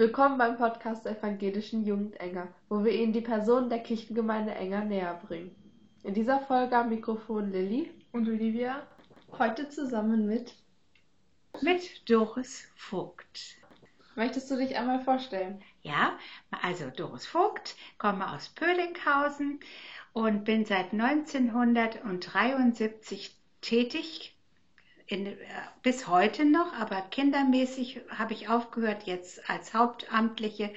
Willkommen beim Podcast der Evangelischen Jugend Enger, wo wir Ihnen die Person der Kirchengemeinde Enger näher bringen. In dieser Folge am Mikrofon Lilly und Olivia, heute zusammen mit mit Doris Vogt. Möchtest du dich einmal vorstellen? Ja, also Doris Vogt, komme aus Pölinghausen und bin seit 1973 tätig in, äh, bis heute noch, aber kindermäßig habe ich aufgehört, jetzt als hauptamtliche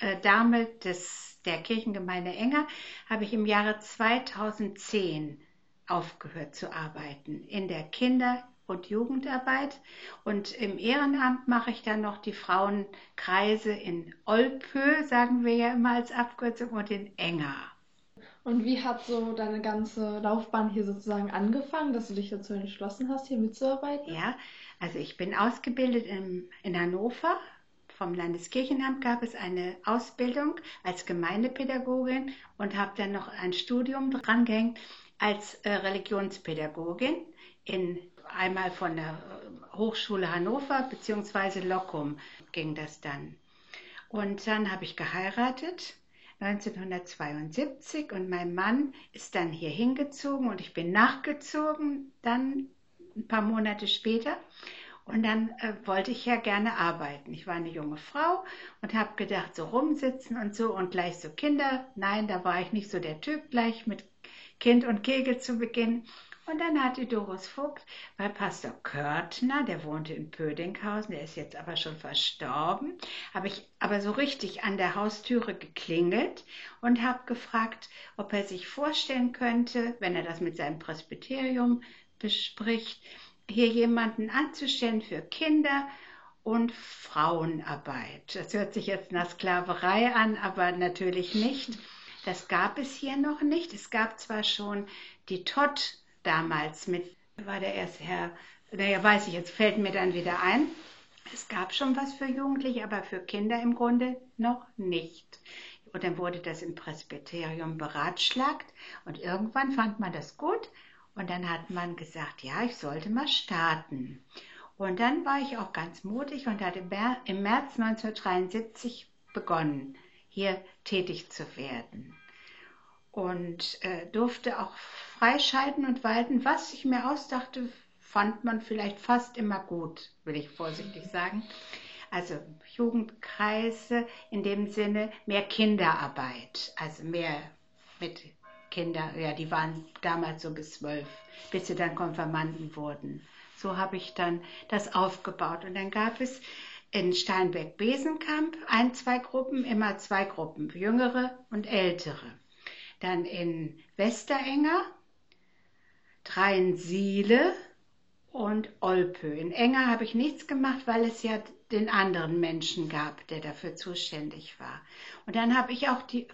äh, Dame des, der Kirchengemeinde Enger, habe ich im Jahre 2010 aufgehört zu arbeiten in der Kinder- und Jugendarbeit. Und im Ehrenamt mache ich dann noch die Frauenkreise in Olpö, sagen wir ja immer als Abkürzung, und in Enger. Und wie hat so deine ganze Laufbahn hier sozusagen angefangen, dass du dich dazu entschlossen hast, hier mitzuarbeiten? Ja, also ich bin ausgebildet in, in Hannover. Vom Landeskirchenamt gab es eine Ausbildung als Gemeindepädagogin und habe dann noch ein Studium drangehängt als äh, Religionspädagogin in einmal von der Hochschule Hannover bzw. Locum ging das dann. Und dann habe ich geheiratet 1972 und mein Mann ist dann hier hingezogen und ich bin nachgezogen, dann ein paar Monate später. Und dann äh, wollte ich ja gerne arbeiten. Ich war eine junge Frau und habe gedacht, so rumsitzen und so und gleich so Kinder. Nein, da war ich nicht so der Typ, gleich mit Kind und Kegel zu beginnen. Und dann hat die Doris Vogt bei Pastor Körtner, der wohnte in Pödinghausen, der ist jetzt aber schon verstorben, habe ich aber so richtig an der Haustüre geklingelt und habe gefragt, ob er sich vorstellen könnte, wenn er das mit seinem Presbyterium bespricht, hier jemanden anzustellen für Kinder und Frauenarbeit. Das hört sich jetzt nach Sklaverei an, aber natürlich nicht. Das gab es hier noch nicht. Es gab zwar schon die Todd damals mit, war der erste Herr, naja, weiß ich, jetzt fällt mir dann wieder ein. Es gab schon was für Jugendliche, aber für Kinder im Grunde noch nicht. Und dann wurde das im Presbyterium beratschlagt und irgendwann fand man das gut und dann hat man gesagt, ja, ich sollte mal starten. Und dann war ich auch ganz mutig und hatte im März 1973 begonnen, hier tätig zu werden. Und äh, durfte auch freischalten und walten. Was ich mir ausdachte, fand man vielleicht fast immer gut, will ich vorsichtig sagen. Also Jugendkreise in dem Sinne mehr Kinderarbeit, also mehr mit Kindern, ja, die waren damals so bis zwölf, bis sie dann Konfirmanden wurden. So habe ich dann das aufgebaut. Und dann gab es in Steinberg-Besenkamp ein, zwei Gruppen, immer zwei Gruppen, jüngere und ältere. Dann in Westerenger Dreinsiele und Olpö. In Enger habe ich nichts gemacht, weil es ja den anderen Menschen gab, der dafür zuständig war. Und dann habe ich auch die,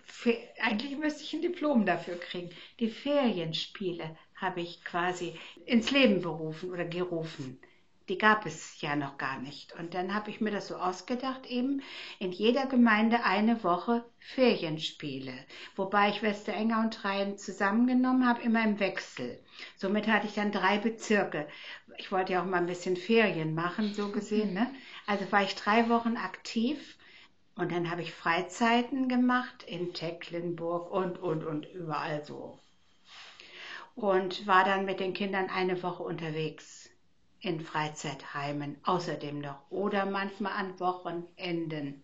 eigentlich müsste ich ein Diplom dafür kriegen. Die Ferienspiele habe ich quasi ins Leben berufen oder gerufen die gab es ja noch gar nicht. Und dann habe ich mir das so ausgedacht, eben in jeder Gemeinde eine Woche Ferienspiele, wobei ich Westerenger und Rhein zusammengenommen habe, immer im Wechsel. Somit hatte ich dann drei Bezirke. Ich wollte ja auch mal ein bisschen Ferien machen, so gesehen. Ne? Also war ich drei Wochen aktiv und dann habe ich Freizeiten gemacht in Tecklenburg und, und, und überall so. Und war dann mit den Kindern eine Woche unterwegs in Freizeitheimen außerdem noch oder manchmal an Wochenenden.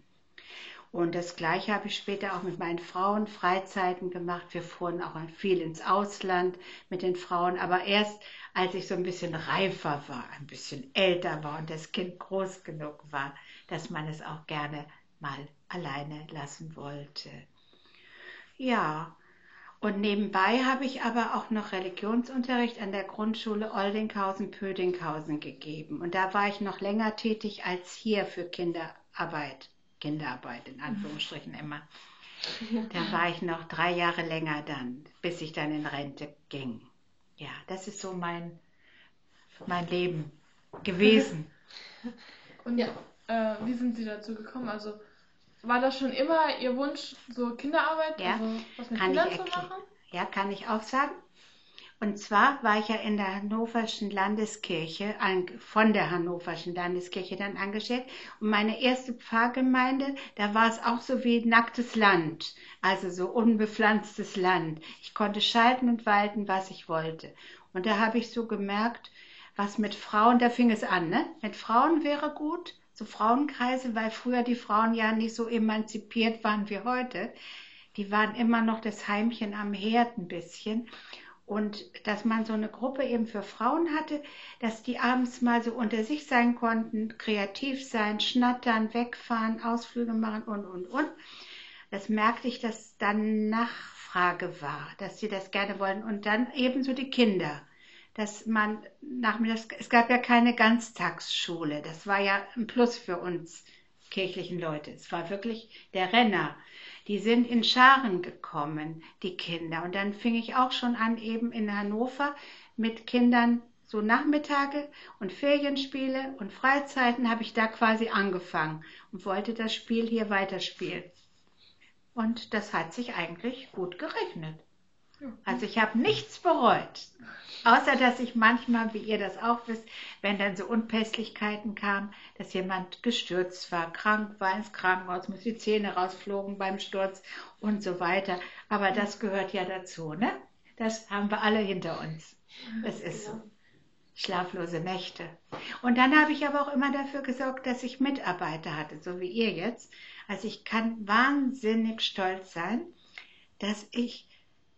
Und das Gleiche habe ich später auch mit meinen Frauen Freizeiten gemacht. Wir fuhren auch viel ins Ausland mit den Frauen, aber erst als ich so ein bisschen reifer war, ein bisschen älter war und das Kind groß genug war, dass man es auch gerne mal alleine lassen wollte. Ja, und nebenbei habe ich aber auch noch Religionsunterricht an der Grundschule Oldinghausen-Pödinghausen gegeben. Und da war ich noch länger tätig als hier für Kinderarbeit. Kinderarbeit in Anführungsstrichen immer. Da war ich noch drei Jahre länger dann, bis ich dann in Rente ging. Ja, das ist so mein, mein Leben gewesen. Und ja, äh, wie sind Sie dazu gekommen? Also war das schon immer Ihr Wunsch, so Kinderarbeit, ja, also was mit kann Kindern ich zu machen? Ja, kann ich auch sagen. Und zwar war ich ja in der Hannoverschen Landeskirche, von der Hannoverschen Landeskirche dann angestellt. Und meine erste Pfarrgemeinde, da war es auch so wie nacktes Land, also so unbepflanztes Land. Ich konnte schalten und walten, was ich wollte. Und da habe ich so gemerkt, was mit Frauen, da fing es an, ne? Mit Frauen wäre gut, so Frauenkreise, weil früher die Frauen ja nicht so emanzipiert waren wie heute. Die waren immer noch das Heimchen am Herd ein bisschen. Und dass man so eine Gruppe eben für Frauen hatte, dass die abends mal so unter sich sein konnten, kreativ sein, schnattern, wegfahren, Ausflüge machen und, und, und. Das merkte ich, dass dann Nachfrage war, dass sie das gerne wollen. Und dann ebenso die Kinder, dass man nachmittags, es gab ja keine Ganztagsschule. Das war ja ein Plus für uns kirchlichen Leute. Es war wirklich der Renner die sind in Scharen gekommen, die Kinder. Und dann fing ich auch schon an, eben in Hannover mit Kindern so Nachmittage und Ferienspiele und Freizeiten habe ich da quasi angefangen und wollte das Spiel hier weiterspielen. Und das hat sich eigentlich gut gerechnet. Also ich habe nichts bereut. Außer dass ich manchmal, wie ihr das auch wisst, wenn dann so Unpässlichkeiten kamen, dass jemand gestürzt war, krank war, ins Krankenhaus, muss die Zähne rausflogen beim Sturz und so weiter. Aber das gehört ja dazu, ne? Das haben wir alle hinter uns. Das ist so. Schlaflose Nächte. Und dann habe ich aber auch immer dafür gesorgt, dass ich Mitarbeiter hatte, so wie ihr jetzt. Also ich kann wahnsinnig stolz sein, dass ich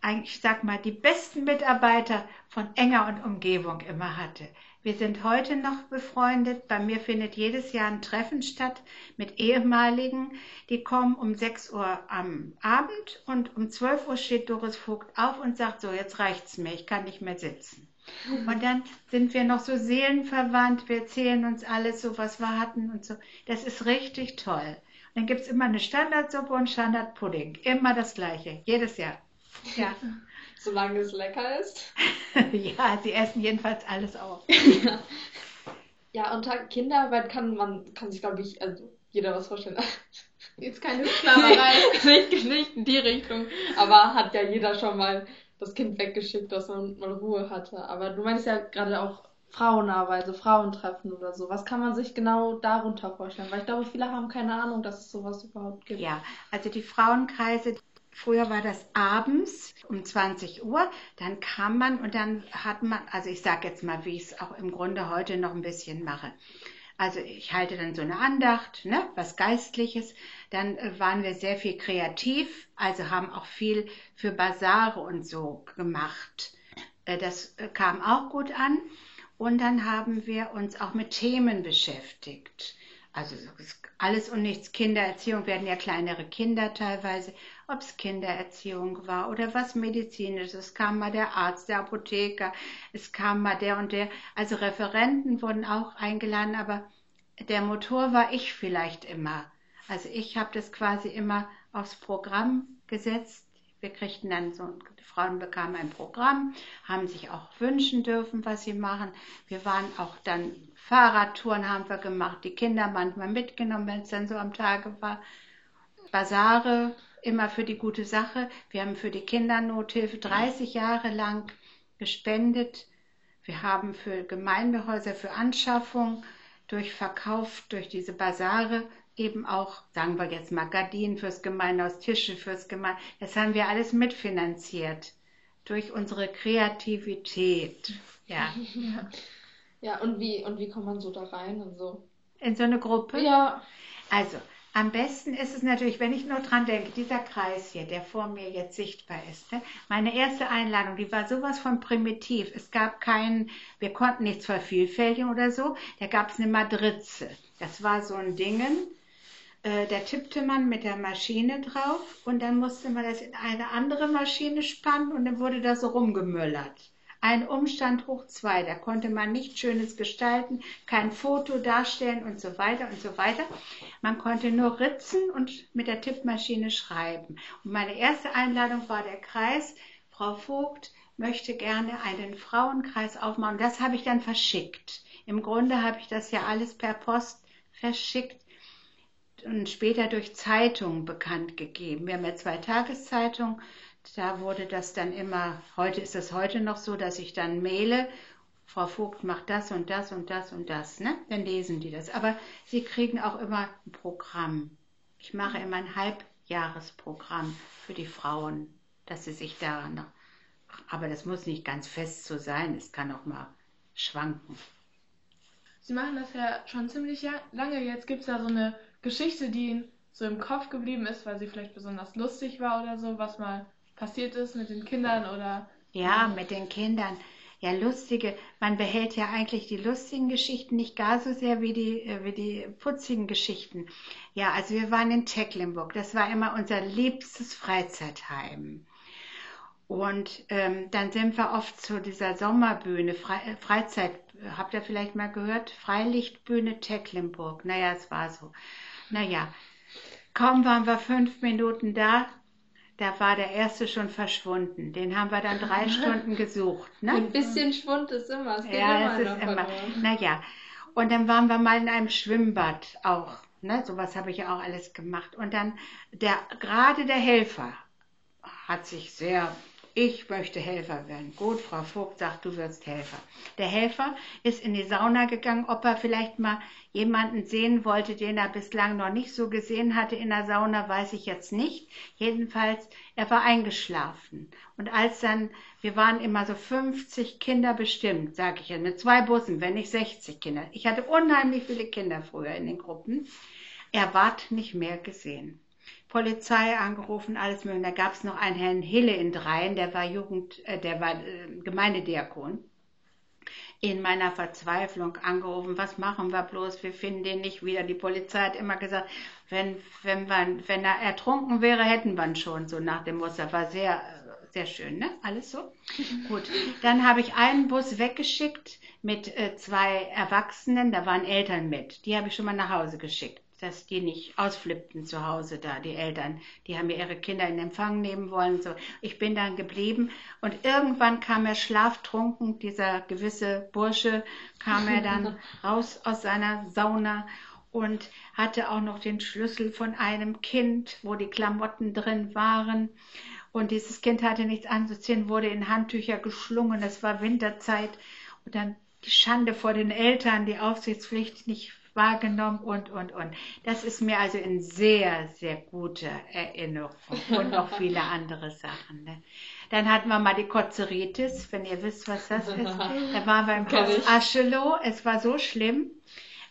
eigentlich, sag mal, die besten Mitarbeiter von Enger und Umgebung immer hatte. Wir sind heute noch befreundet. Bei mir findet jedes Jahr ein Treffen statt mit ehemaligen. Die kommen um 6 Uhr am Abend und um 12 Uhr steht Doris Vogt auf und sagt, so, jetzt reicht's mir, ich kann nicht mehr sitzen. Und dann sind wir noch so seelenverwandt, wir erzählen uns alles so, was wir hatten und so. Das ist richtig toll. Und dann gibt's immer eine Standardsuppe und Standardpudding. Immer das Gleiche, jedes Jahr. Ja. Solange es lecker ist. ja, sie essen jedenfalls alles auf. ja, unter Kinderarbeit kann man, kann sich glaube ich, also jeder was vorstellen. Jetzt keine Sklaverei. nicht, nicht in die Richtung. Aber hat ja jeder schon mal das Kind weggeschickt, dass man mal Ruhe hatte. Aber du meinst ja gerade auch Frauenarbeit, so Frauentreffen oder so. Was kann man sich genau darunter vorstellen? Weil ich glaube, viele haben keine Ahnung, dass es sowas überhaupt gibt. Ja, also die Frauenkreise, Früher war das abends um 20 Uhr, dann kam man und dann hat man, also ich sage jetzt mal, wie ich es auch im Grunde heute noch ein bisschen mache. Also ich halte dann so eine Andacht, ne, was Geistliches. Dann äh, waren wir sehr viel kreativ, also haben auch viel für Basare und so gemacht. Äh, das äh, kam auch gut an. Und dann haben wir uns auch mit Themen beschäftigt. Also alles und nichts Kindererziehung werden ja kleinere Kinder teilweise ob es Kindererziehung war oder was medizinisches. Es kam mal der Arzt, der Apotheker, es kam mal der und der. Also Referenten wurden auch eingeladen, aber der Motor war ich vielleicht immer. Also ich habe das quasi immer aufs Programm gesetzt. Wir kriegten dann so, die Frauen bekamen ein Programm, haben sich auch wünschen dürfen, was sie machen. Wir waren auch dann Fahrradtouren haben wir gemacht, die Kinder manchmal mitgenommen, wenn es dann so am Tage war. Basare immer für die gute Sache. Wir haben für die Kindernothilfe 30 Jahre lang gespendet. Wir haben für Gemeindehäuser, für Anschaffung, durch Verkauf, durch diese Basare eben auch, sagen wir jetzt mal, Gardinen fürs Gemeindehaus, Tische fürs Gemeindehaus. Das haben wir alles mitfinanziert durch unsere Kreativität. Ja. ja. Ja, und wie, und wie kommt man so da rein und so? In so eine Gruppe? Ja. Also, am besten ist es natürlich, wenn ich nur dran denke, dieser Kreis hier, der vor mir jetzt sichtbar ist. Ne? Meine erste Einladung, die war sowas von primitiv. Es gab keinen, wir konnten nichts vervielfältigen oder so. Da gab es eine Madritze. Das war so ein Dingen. Äh, da tippte man mit der Maschine drauf und dann musste man das in eine andere Maschine spannen und dann wurde das so rumgemöllert. Ein Umstand hoch zwei, da konnte man nichts Schönes gestalten, kein Foto darstellen und so weiter und so weiter. Man konnte nur ritzen und mit der Tippmaschine schreiben. Und meine erste Einladung war der Kreis. Frau Vogt möchte gerne einen Frauenkreis aufmachen. Das habe ich dann verschickt. Im Grunde habe ich das ja alles per Post verschickt und später durch Zeitungen bekannt gegeben. Wir haben ja zwei Tageszeitungen da wurde das dann immer, heute ist es heute noch so, dass ich dann maile, Frau Vogt macht das und das und das und das, ne? Dann lesen die das. Aber sie kriegen auch immer ein Programm. Ich mache immer ein Halbjahresprogramm für die Frauen, dass sie sich daran, aber das muss nicht ganz fest so sein, es kann auch mal schwanken. Sie machen das ja schon ziemlich lange. Jetzt gibt es da so eine Geschichte, die Ihnen so im Kopf geblieben ist, weil sie vielleicht besonders lustig war oder so, was mal passiert ist mit den Kindern oder. Ja, mit den Kindern. Ja, lustige. Man behält ja eigentlich die lustigen Geschichten nicht gar so sehr wie die, äh, wie die putzigen Geschichten. Ja, also wir waren in Tecklenburg. Das war immer unser liebstes Freizeitheim. Und ähm, dann sind wir oft zu dieser Sommerbühne, Fre äh, Freizeit, habt ihr vielleicht mal gehört? Freilichtbühne Tecklenburg. Naja, es war so. Naja, kaum waren wir fünf Minuten da, da war der erste schon verschwunden. Den haben wir dann drei Stunden gesucht. Ne? Ein bisschen Schwund ist immer. Es ja, immer es ist immer. Naja, und dann waren wir mal in einem Schwimmbad auch. Ne? Sowas habe ich ja auch alles gemacht. Und dann der gerade der Helfer hat sich sehr ich möchte Helfer werden. Gut, Frau Vogt sagt, du wirst Helfer. Der Helfer ist in die Sauna gegangen, ob er vielleicht mal jemanden sehen wollte, den er bislang noch nicht so gesehen hatte in der Sauna, weiß ich jetzt nicht. Jedenfalls, er war eingeschlafen. Und als dann, wir waren immer so 50 Kinder bestimmt, sage ich ja, mit zwei Bussen, wenn nicht 60 Kinder. Ich hatte unheimlich viele Kinder früher in den Gruppen. Er ward nicht mehr gesehen. Polizei angerufen, alles mögliche. Da gab es noch einen Herrn Hille in Dreien, der war Jugend, äh, der war äh, Gemeindediakon. In meiner Verzweiflung angerufen, was machen wir bloß, wir finden den nicht wieder. Die Polizei hat immer gesagt, wenn, wenn, wir, wenn er ertrunken wäre, hätten wir ihn schon, so nach dem Muster. War sehr, sehr schön, ne? Alles so? Gut. Dann habe ich einen Bus weggeschickt mit äh, zwei Erwachsenen, da waren Eltern mit. Die habe ich schon mal nach Hause geschickt dass die nicht ausflippten zu Hause da, die Eltern. Die haben mir ihre Kinder in Empfang nehmen wollen. So. Ich bin dann geblieben und irgendwann kam er schlaftrunken, dieser gewisse Bursche, kam er dann raus aus seiner Sauna und hatte auch noch den Schlüssel von einem Kind, wo die Klamotten drin waren. Und dieses Kind hatte nichts anzuziehen, wurde in Handtücher geschlungen. Es war Winterzeit. Und dann die Schande vor den Eltern, die Aufsichtspflicht nicht wahrgenommen und, und, und. Das ist mir also in sehr, sehr guter Erinnerung und noch viele andere Sachen. Ne? Dann hatten wir mal die Kotzeritis, wenn ihr wisst, was das ist. Da waren wir im Haus Aschelow. Es war so schlimm.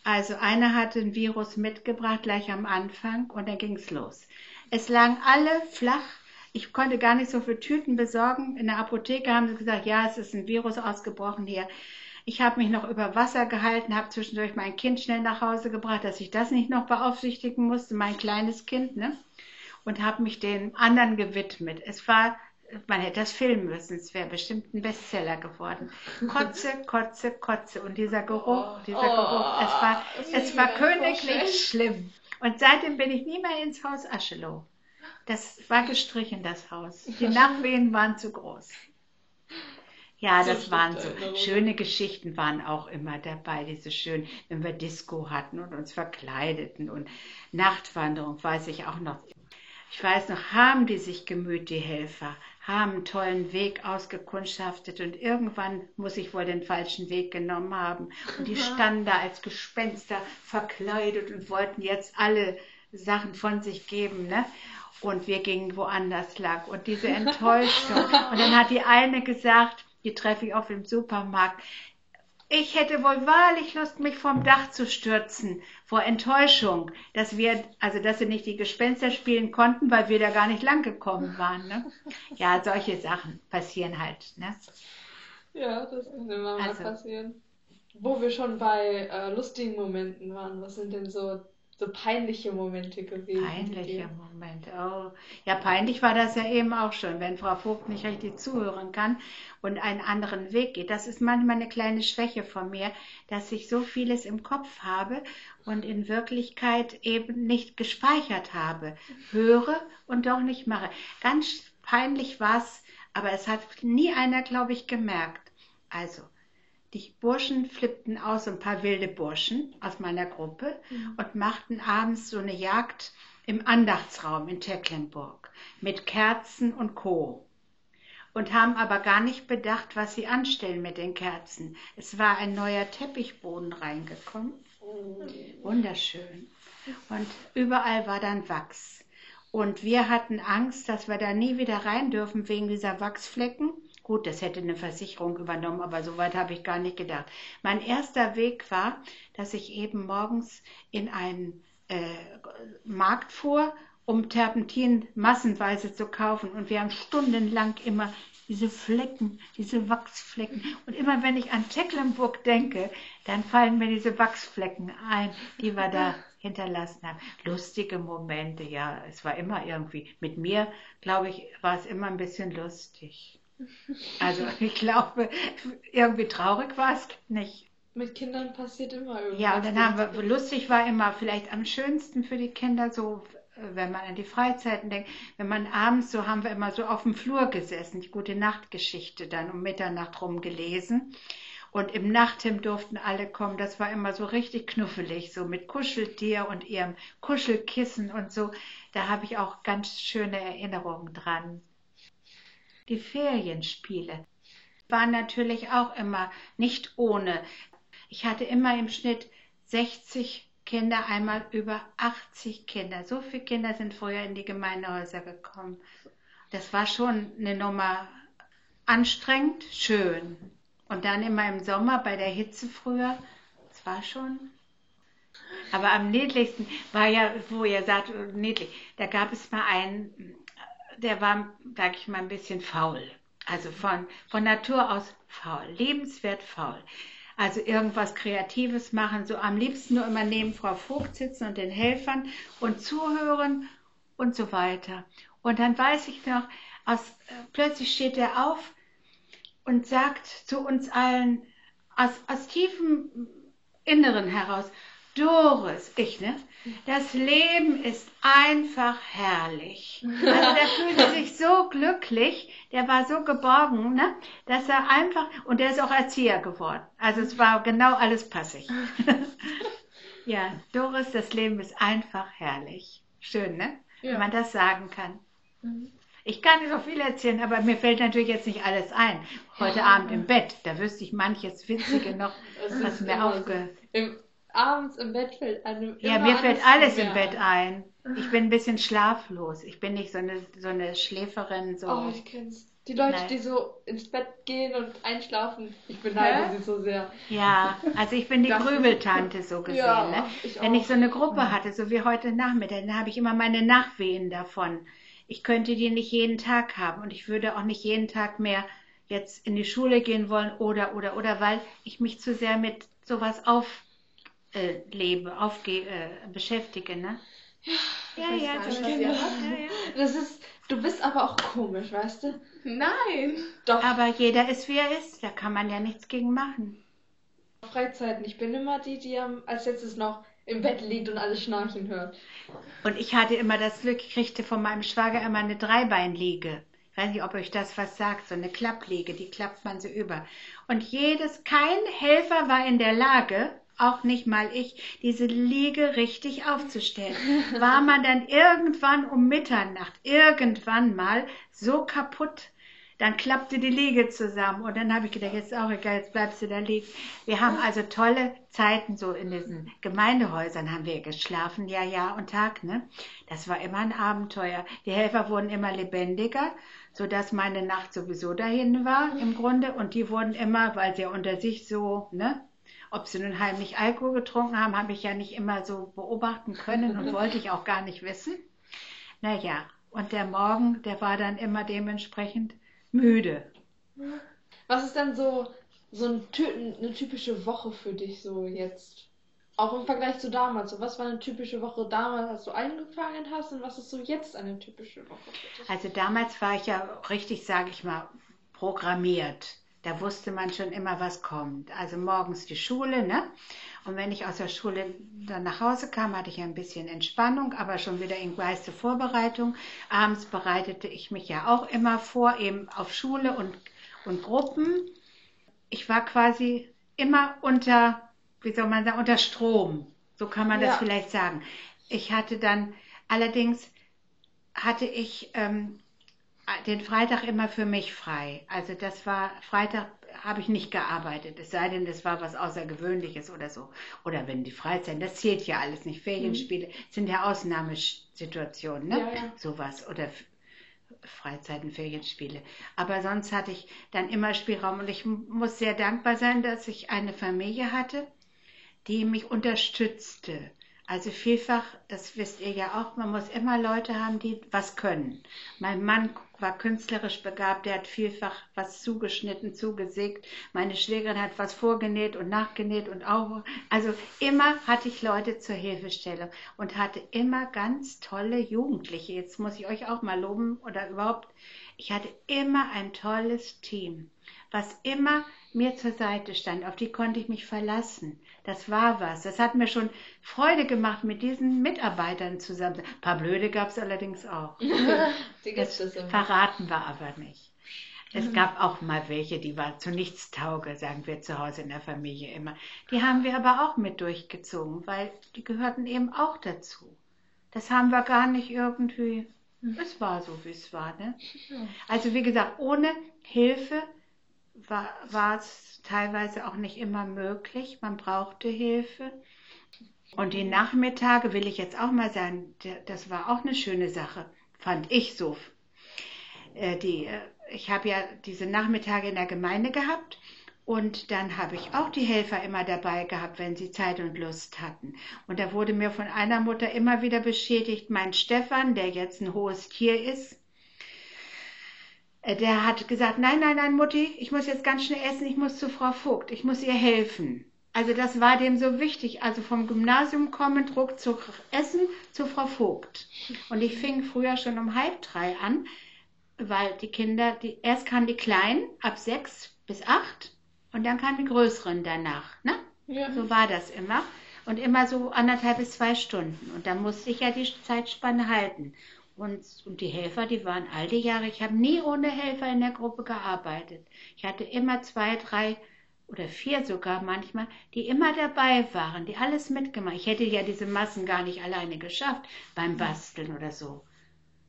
Also einer hatte ein Virus mitgebracht gleich am Anfang und dann ging es los. Es lagen alle flach. Ich konnte gar nicht so viele Tüten besorgen. In der Apotheke haben sie gesagt, ja, es ist ein Virus ausgebrochen hier. Ich habe mich noch über Wasser gehalten, habe zwischendurch mein Kind schnell nach Hause gebracht, dass ich das nicht noch beaufsichtigen musste, mein kleines Kind, ne? Und habe mich den anderen gewidmet. Es war, man hätte das filmen müssen, es wäre bestimmt ein Bestseller geworden. Kotze, Kotze, Kotze. Und dieser Geruch, dieser oh, Geruch, es war, es war königlich schlimm. Und seitdem bin ich nie mehr ins Haus Aschelow. Das war gestrichen, das Haus. Die Nachwehen waren zu groß. Ja, das waren so schöne Geschichten waren auch immer dabei, diese schön, wenn wir Disco hatten und uns verkleideten und Nachtwanderung, weiß ich auch noch. Ich weiß noch, haben die sich gemüht, die Helfer, haben einen tollen Weg ausgekundschaftet und irgendwann muss ich wohl den falschen Weg genommen haben. Und die standen da als Gespenster verkleidet und wollten jetzt alle Sachen von sich geben, ne? Und wir gingen woanders lang. Und diese Enttäuschung. Und dann hat die eine gesagt, die treffe ich auf im Supermarkt. Ich hätte wohl wahrlich Lust, mich vom Dach zu stürzen, vor Enttäuschung, dass wir, also dass sie nicht die Gespenster spielen konnten, weil wir da gar nicht lang gekommen waren. Ne? Ja, solche Sachen passieren halt. Ne? Ja, das kann immer mal also, passieren. Wo wir schon bei äh, lustigen Momenten waren, was sind denn so so peinliche Momente gewesen. Peinliche Momente, oh. Ja, peinlich war das ja eben auch schon, wenn Frau Vogt nicht richtig zuhören kann und einen anderen Weg geht. Das ist manchmal eine kleine Schwäche von mir, dass ich so vieles im Kopf habe und in Wirklichkeit eben nicht gespeichert habe. Höre und doch nicht mache. Ganz peinlich war es, aber es hat nie einer, glaube ich, gemerkt. Also, die Burschen flippten aus, ein paar wilde Burschen aus meiner Gruppe, mhm. und machten abends so eine Jagd im Andachtsraum in Tecklenburg mit Kerzen und Co. Und haben aber gar nicht bedacht, was sie anstellen mit den Kerzen. Es war ein neuer Teppichboden reingekommen. Wunderschön. Und überall war dann Wachs. Und wir hatten Angst, dass wir da nie wieder rein dürfen wegen dieser Wachsflecken. Gut, das hätte eine Versicherung übernommen, aber so weit habe ich gar nicht gedacht. Mein erster Weg war, dass ich eben morgens in einen äh, Markt fuhr, um Terpentin massenweise zu kaufen. Und wir haben stundenlang immer diese Flecken, diese Wachsflecken. Und immer wenn ich an Tecklenburg denke, dann fallen mir diese Wachsflecken ein, die wir da hinterlassen haben. Lustige Momente, ja, es war immer irgendwie, mit mir, glaube ich, war es immer ein bisschen lustig. Also ich glaube, irgendwie traurig war es nicht. Mit Kindern passiert immer irgendwas. Ja, und dann haben wir, lustig war immer vielleicht am schönsten für die Kinder so, wenn man an die Freizeiten denkt, wenn man abends, so haben wir immer so auf dem Flur gesessen, die gute Nachtgeschichte dann um Mitternacht rum gelesen. Und im Nachthemd durften alle kommen. Das war immer so richtig knuffelig, so mit Kuscheltier und ihrem Kuschelkissen und so. Da habe ich auch ganz schöne Erinnerungen dran. Die Ferienspiele waren natürlich auch immer nicht ohne. Ich hatte immer im Schnitt 60 Kinder, einmal über 80 Kinder. So viele Kinder sind früher in die Gemeindehäuser gekommen. Das war schon eine Nummer anstrengend, schön. Und dann immer im Sommer bei der Hitze früher, das war schon. Aber am niedlichsten war ja, wo ihr sagt, niedlich, da gab es mal einen, der war, sag ich mal, ein bisschen faul. Also von, von Natur aus faul, lebenswert faul. Also irgendwas Kreatives machen, so am liebsten nur immer neben Frau Vogt sitzen und den Helfern und zuhören und so weiter. Und dann weiß ich noch, aus, äh, plötzlich steht er auf und sagt zu uns allen aus, aus tiefem Inneren heraus, Doris, ich, ne? Das Leben ist einfach herrlich. Also der fühlte sich so glücklich, der war so geborgen, ne? Dass er einfach, und der ist auch Erzieher geworden. Also es war genau alles passig. ja, Doris, das Leben ist einfach herrlich. Schön, ne? Ja. Wenn man das sagen kann. Mhm. Ich kann nicht so viel erzählen, aber mir fällt natürlich jetzt nicht alles ein. Heute Abend im Bett, da wüsste ich manches Witzige noch, was mir aufge... Im, abends im Bett fällt einem Ja, mir fällt alles im Bett ein. Ich bin ein bisschen schlaflos. Ich bin nicht so eine, so eine Schläferin. So. Oh, ich kenn's. Die Leute, Nein. die so ins Bett gehen und einschlafen, ich beneide sie so sehr. Ja, also ich bin die Grübeltante so gesehen. Ja, ne? ich Wenn ich so eine Gruppe hatte, so wie heute Nachmittag, dann habe ich immer meine Nachwehen davon ich könnte die nicht jeden Tag haben und ich würde auch nicht jeden Tag mehr jetzt in die Schule gehen wollen oder, oder, oder, weil ich mich zu sehr mit sowas auflebe, äh, aufge, äh, beschäftige, ne? Ja, ja, ja, das, ja, ja. das ist, du bist aber auch komisch, weißt du? Nein. Doch. Aber jeder ist, wie er ist, da kann man ja nichts gegen machen. Freizeiten, ich bin immer die, die als letztes noch im Bett liegt und alles schnarchen hört. Und ich hatte immer das Glück, ich kriegte von meinem Schwager immer eine Dreibeinliege. Ich weiß nicht, ob euch das was sagt, so eine Klappliege, die klappt man so über. Und jedes, kein Helfer war in der Lage, auch nicht mal ich, diese Liege richtig aufzustellen. War man dann irgendwann um Mitternacht, irgendwann mal so kaputt, dann klappte die Liege zusammen und dann habe ich gedacht, jetzt ist auch egal, jetzt bleibst du da liegen. Wir haben also tolle Zeiten so in diesen Gemeindehäusern haben wir geschlafen, ja, Jahr und Tag, ne? Das war immer ein Abenteuer. Die Helfer wurden immer lebendiger, so dass meine Nacht sowieso dahin war im Grunde und die wurden immer, weil sie unter sich so, ne? Ob sie nun heimlich Alkohol getrunken haben, habe ich ja nicht immer so beobachten können und wollte ich auch gar nicht wissen. Naja, und der Morgen, der war dann immer dementsprechend müde. Was ist denn so, so ein, eine typische Woche für dich so jetzt? Auch im Vergleich zu damals. So, was war eine typische Woche damals, als du angefangen hast und was ist so jetzt eine typische Woche für dich? Also damals war ich ja richtig, sage ich mal, programmiert. Da wusste man schon immer, was kommt. Also morgens die Schule, ne? Und wenn ich aus der Schule dann nach Hause kam, hatte ich ein bisschen Entspannung, aber schon wieder in meiste Vorbereitung. Abends bereitete ich mich ja auch immer vor, eben auf Schule und, und Gruppen. Ich war quasi immer unter, wie soll man sagen, unter Strom. So kann man ja. das vielleicht sagen. Ich hatte dann Allerdings hatte ich ähm, den Freitag immer für mich frei. Also das war, Freitag habe ich nicht gearbeitet, es sei denn, das war was Außergewöhnliches oder so. Oder wenn die Freizeit, das zählt ja alles nicht. Ferienspiele mhm. sind ja Ausnahmesituationen, ne? Ja, ja. Sowas. Oder Freizeiten, Ferienspiele. Aber sonst hatte ich dann immer Spielraum und ich muss sehr dankbar sein, dass ich eine Familie hatte, die mich unterstützte. Also vielfach, das wisst ihr ja auch, man muss immer Leute haben, die was können. Mein Mann war künstlerisch begabt, der hat vielfach was zugeschnitten, zugesägt. Meine Schwägerin hat was vorgenäht und nachgenäht und auch. Also immer hatte ich Leute zur Hilfestellung und hatte immer ganz tolle Jugendliche. Jetzt muss ich euch auch mal loben oder überhaupt. Ich hatte immer ein tolles Team, was immer mir zur Seite stand. Auf die konnte ich mich verlassen. Das war was. Das hat mir schon Freude gemacht, mit diesen Mitarbeitern zusammen. Ein paar Blöde gab es allerdings auch. das verraten wir aber nicht. Es mhm. gab auch mal welche, die waren zu nichts tauge, sagen wir zu Hause in der Familie immer. Die haben wir aber auch mit durchgezogen, weil die gehörten eben auch dazu. Das haben wir gar nicht irgendwie. Mhm. Es war so, wie es war. Ne? Also wie gesagt, ohne Hilfe war es teilweise auch nicht immer möglich. Man brauchte Hilfe. Und die Nachmittage will ich jetzt auch mal sagen, das war auch eine schöne Sache, fand ich so. Äh, die, äh, ich habe ja diese Nachmittage in der Gemeinde gehabt und dann habe ich auch die Helfer immer dabei gehabt, wenn sie Zeit und Lust hatten. Und da wurde mir von einer Mutter immer wieder beschädigt, mein Stefan, der jetzt ein hohes Tier ist, der hat gesagt, nein, nein, nein, Mutti, ich muss jetzt ganz schnell essen, ich muss zu Frau Vogt, ich muss ihr helfen. Also das war dem so wichtig. Also vom Gymnasium kommen, Druck zu Essen zu Frau Vogt. Und ich fing früher schon um halb drei an, weil die Kinder, die, erst kamen die Kleinen ab sechs bis acht und dann kamen die Größeren danach. Ne? Ja. So war das immer. Und immer so anderthalb bis zwei Stunden. Und da musste ich ja die Zeitspanne halten. Und, und die Helfer, die waren all die Jahre, ich habe nie ohne Helfer in der Gruppe gearbeitet. Ich hatte immer zwei, drei oder vier sogar manchmal, die immer dabei waren, die alles mitgemacht. Ich hätte ja diese Massen gar nicht alleine geschafft beim Basteln oder so.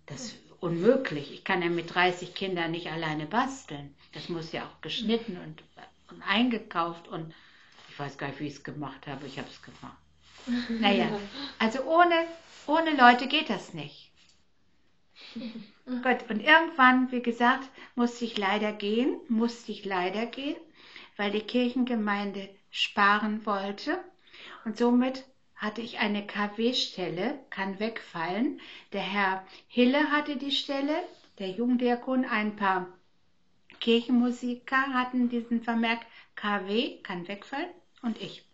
Das ist unmöglich. Ich kann ja mit 30 Kindern nicht alleine basteln. Das muss ja auch geschnitten und, und eingekauft und ich weiß gar nicht, wie ich es gemacht habe. Ich habe es gemacht. Naja, also ohne, ohne Leute geht das nicht. Gut, und irgendwann, wie gesagt, musste ich leider gehen, musste ich leider gehen, weil die Kirchengemeinde sparen wollte. Und somit hatte ich eine KW-Stelle, kann wegfallen. Der Herr Hille hatte die Stelle, der Jugenddiakon, ein paar Kirchenmusiker hatten diesen Vermerk KW, kann wegfallen, und ich.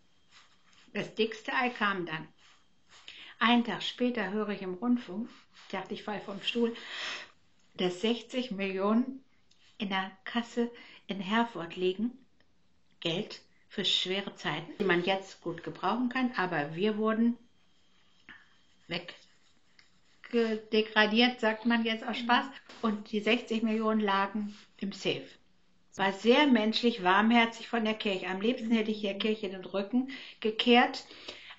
Das dickste Ei kam dann. Einen Tag später höre ich im Rundfunk, ich dachte, ich falle vom Stuhl, dass 60 Millionen in der Kasse in Herford liegen. Geld für schwere Zeiten, die man jetzt gut gebrauchen kann, aber wir wurden wegdegradiert, sagt man jetzt aus Spaß. Und die 60 Millionen lagen im Safe. War sehr menschlich, warmherzig von der Kirche. Am liebsten hätte ich der Kirche den Rücken gekehrt.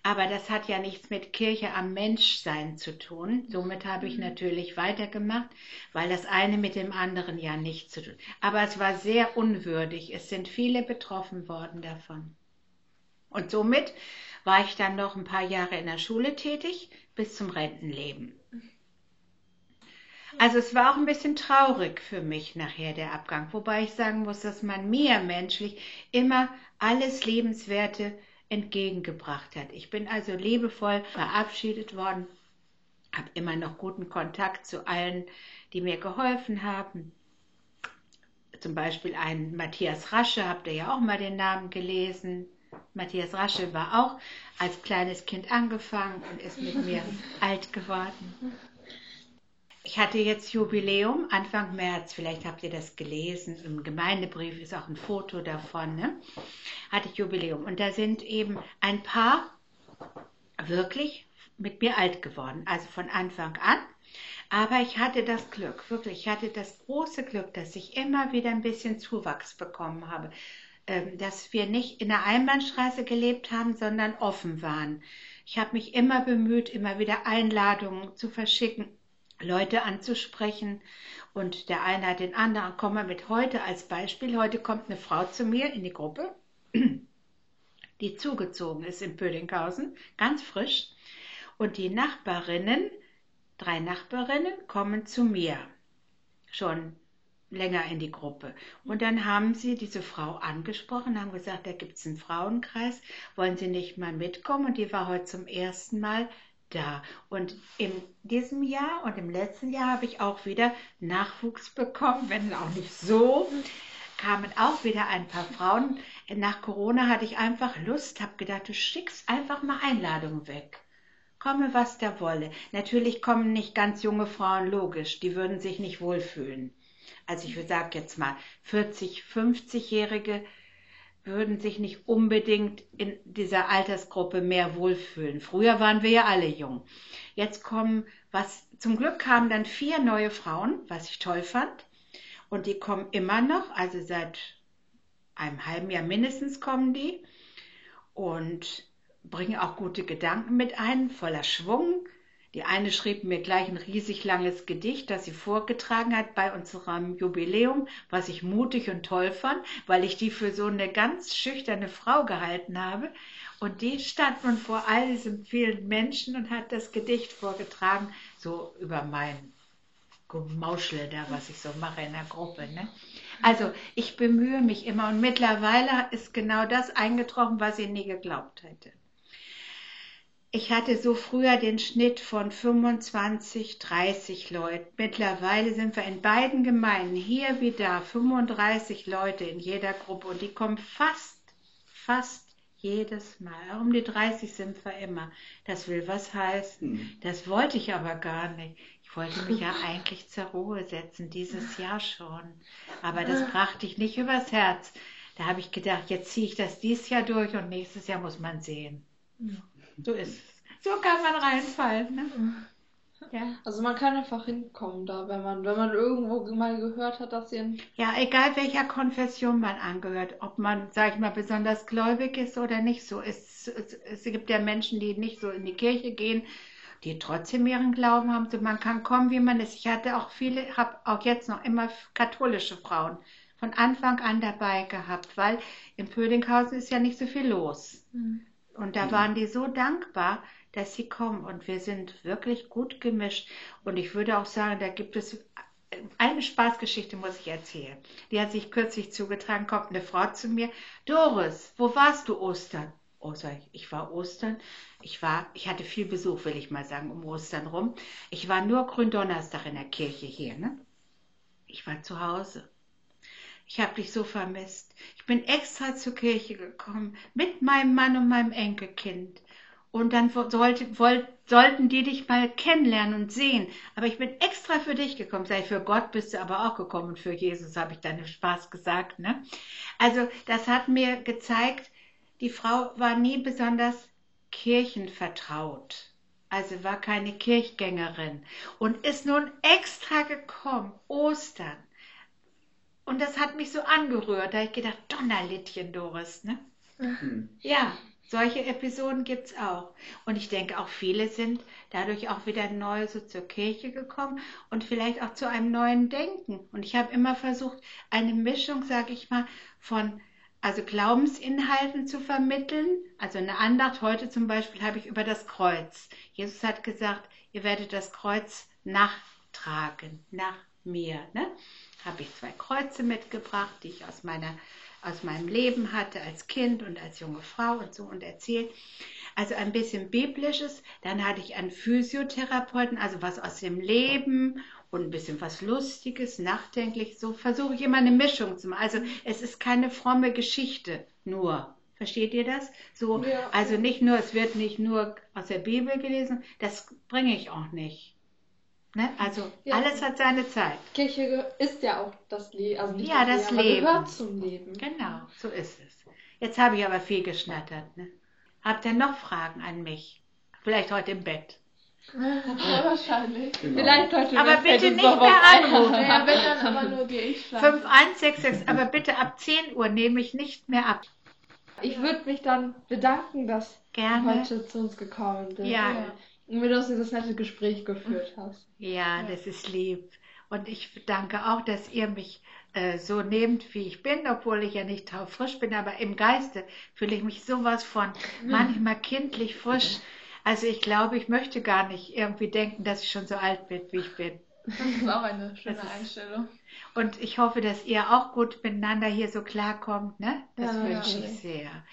Aber das hat ja nichts mit Kirche am Menschsein zu tun. Somit habe ich mhm. natürlich weitergemacht, weil das eine mit dem anderen ja nichts zu tun. Aber es war sehr unwürdig. Es sind viele betroffen worden davon. Und somit war ich dann noch ein paar Jahre in der Schule tätig, bis zum Rentenleben. Also es war auch ein bisschen traurig für mich nachher der Abgang, wobei ich sagen muss, dass man mir menschlich immer alles Lebenswerte entgegengebracht hat. Ich bin also liebevoll verabschiedet worden, habe immer noch guten Kontakt zu allen, die mir geholfen haben. Zum Beispiel ein Matthias Rasche, habt ihr ja auch mal den Namen gelesen. Matthias Rasche war auch als kleines Kind angefangen und ist mit mir alt geworden. Ich hatte jetzt Jubiläum, Anfang März, vielleicht habt ihr das gelesen, im Gemeindebrief ist auch ein Foto davon, ne? hatte ich Jubiläum. Und da sind eben ein paar wirklich mit mir alt geworden, also von Anfang an. Aber ich hatte das Glück, wirklich, ich hatte das große Glück, dass ich immer wieder ein bisschen Zuwachs bekommen habe. Ähm, dass wir nicht in der Einbahnstraße gelebt haben, sondern offen waren. Ich habe mich immer bemüht, immer wieder Einladungen zu verschicken, Leute anzusprechen. Und der eine hat den anderen, komm mal mit heute als Beispiel. Heute kommt eine Frau zu mir in die Gruppe, die zugezogen ist in Pödinghausen, ganz frisch. Und die Nachbarinnen, drei Nachbarinnen, kommen zu mir. Schon länger in die Gruppe. Und dann haben sie diese Frau angesprochen, haben gesagt, da gibt es einen Frauenkreis, wollen Sie nicht mal mitkommen? Und die war heute zum ersten Mal da. Und in diesem Jahr und im letzten Jahr habe ich auch wieder Nachwuchs bekommen, wenn auch nicht so. Kamen auch wieder ein paar Frauen. Nach Corona hatte ich einfach Lust, habe gedacht, du schickst einfach mal Einladungen weg. Komme, was da wolle. Natürlich kommen nicht ganz junge Frauen, logisch, die würden sich nicht wohlfühlen also ich sage jetzt mal 40, 50-Jährige würden sich nicht unbedingt in dieser Altersgruppe mehr wohlfühlen. Früher waren wir ja alle jung. Jetzt kommen, was zum Glück kamen dann vier neue Frauen, was ich toll fand. Und die kommen immer noch, also seit einem halben Jahr mindestens kommen die und bringen auch gute Gedanken mit ein, voller Schwung, die eine schrieb mir gleich ein riesig langes Gedicht, das sie vorgetragen hat bei unserem Jubiläum, was ich mutig und toll fand, weil ich die für so eine ganz schüchterne Frau gehalten habe. Und die stand nun vor all diesen vielen Menschen und hat das Gedicht vorgetragen, so über mein Gemauschle da, was ich so mache in der Gruppe. Ne? Also ich bemühe mich immer und mittlerweile ist genau das eingetroffen, was ich nie geglaubt hätte. Ich hatte so früher den Schnitt von 25, 30 Leuten. Mittlerweile sind wir in beiden Gemeinden, hier wie da, 35 Leute in jeder Gruppe und die kommen fast, fast jedes Mal. Um die 30 sind wir immer. Das will was heißen. Hm. Das wollte ich aber gar nicht. Ich wollte mich ja eigentlich zur Ruhe setzen, dieses Jahr schon. Aber das brachte ich nicht übers Herz. Da habe ich gedacht, jetzt ziehe ich das dieses Jahr durch und nächstes Jahr muss man sehen. So ist es. So kann man reinfallen. Ne? Ja. Also man kann einfach hinkommen da, wenn man, wenn man irgendwo mal gehört hat, dass sie Ja, egal welcher Konfession man angehört, ob man, sag ich mal, besonders gläubig ist oder nicht so. Es, es, es gibt ja Menschen, die nicht so in die Kirche gehen, die trotzdem ihren Glauben haben. So, man kann kommen, wie man ist. Ich hatte auch viele, habe auch jetzt noch immer katholische Frauen von Anfang an dabei gehabt, weil in Pödinghausen ist ja nicht so viel los. Mhm. Und da waren die so dankbar, dass sie kommen. Und wir sind wirklich gut gemischt. Und ich würde auch sagen, da gibt es eine Spaßgeschichte, muss ich erzählen. Die hat sich kürzlich zugetragen, kommt eine Frau zu mir. Doris, wo warst du Ostern? Oh, sag ich, ich war Ostern. Ich war, ich hatte viel Besuch, will ich mal sagen, um Ostern rum. Ich war nur Gründonnerstag in der Kirche hier, ne? Ich war zu Hause. Ich habe dich so vermisst. Ich bin extra zur Kirche gekommen mit meinem Mann und meinem Enkelkind. Und dann sollte, wollt, sollten die dich mal kennenlernen und sehen. Aber ich bin extra für dich gekommen. Sei für Gott bist du aber auch gekommen. Und für Jesus habe ich dann Spaß gesagt. Ne? Also das hat mir gezeigt, die Frau war nie besonders kirchenvertraut. Also war keine Kirchgängerin und ist nun extra gekommen, Ostern, und das hat mich so angerührt. Da habe ich gedacht, Donnerlittchen, Doris. Ne? Mhm. Ja, solche Episoden gibt es auch. Und ich denke, auch viele sind dadurch auch wieder neu so zur Kirche gekommen und vielleicht auch zu einem neuen Denken. Und ich habe immer versucht, eine Mischung, sage ich mal, von also Glaubensinhalten zu vermitteln. Also eine Andacht heute zum Beispiel habe ich über das Kreuz. Jesus hat gesagt, ihr werdet das Kreuz nachtragen, nach mir. Ne? Habe ich zwei Kreuze mitgebracht, die ich aus, meiner, aus meinem Leben hatte als Kind und als junge Frau und so und erzählt. Also ein bisschen biblisches. Dann hatte ich einen Physiotherapeuten, also was aus dem Leben und ein bisschen was Lustiges, nachdenklich. So versuche ich immer eine Mischung zu machen. Also es ist keine fromme Geschichte nur. Versteht ihr das? So, ja. also nicht nur, es wird nicht nur aus der Bibel gelesen, das bringe ich auch nicht. Ne? Also ja. alles hat seine Zeit. Kirche ist ja auch das Leben. Also ja, das, das Leben. gehört zum Leben. Genau, so ist es. Jetzt habe ich aber viel geschnattert. Ne? Habt ihr noch Fragen an mich? Vielleicht heute im Bett. Ja, wahrscheinlich. Genau. Vielleicht heute aber bitte nicht mehr anrufen. Ja, wenn dann aber nur die ich 5166, aber bitte ab 10 Uhr nehme ich nicht mehr ab. Ich würde mich dann bedanken, dass gerne. heute zu uns gekommen bist. Ja. Und mir, dass du das nette Gespräch geführt hast. Ja, Ja. das ist lieb. Und ich danke auch, dass ihr mich äh, so nehmt, wie ich bin, obwohl ich ja nicht taufrisch bin, aber im Geiste fühle ich mich sowas von manchmal kindlich frisch. Also ich glaube, ich möchte gar nicht irgendwie denken, dass ich schon so alt bin, wie ich bin. Das ist auch eine schöne Das ist- Einstellung. Und ich hoffe, dass ihr auch gut miteinander hier so klarkommt, ne? Das Ja, wünsche ja. ich sehr.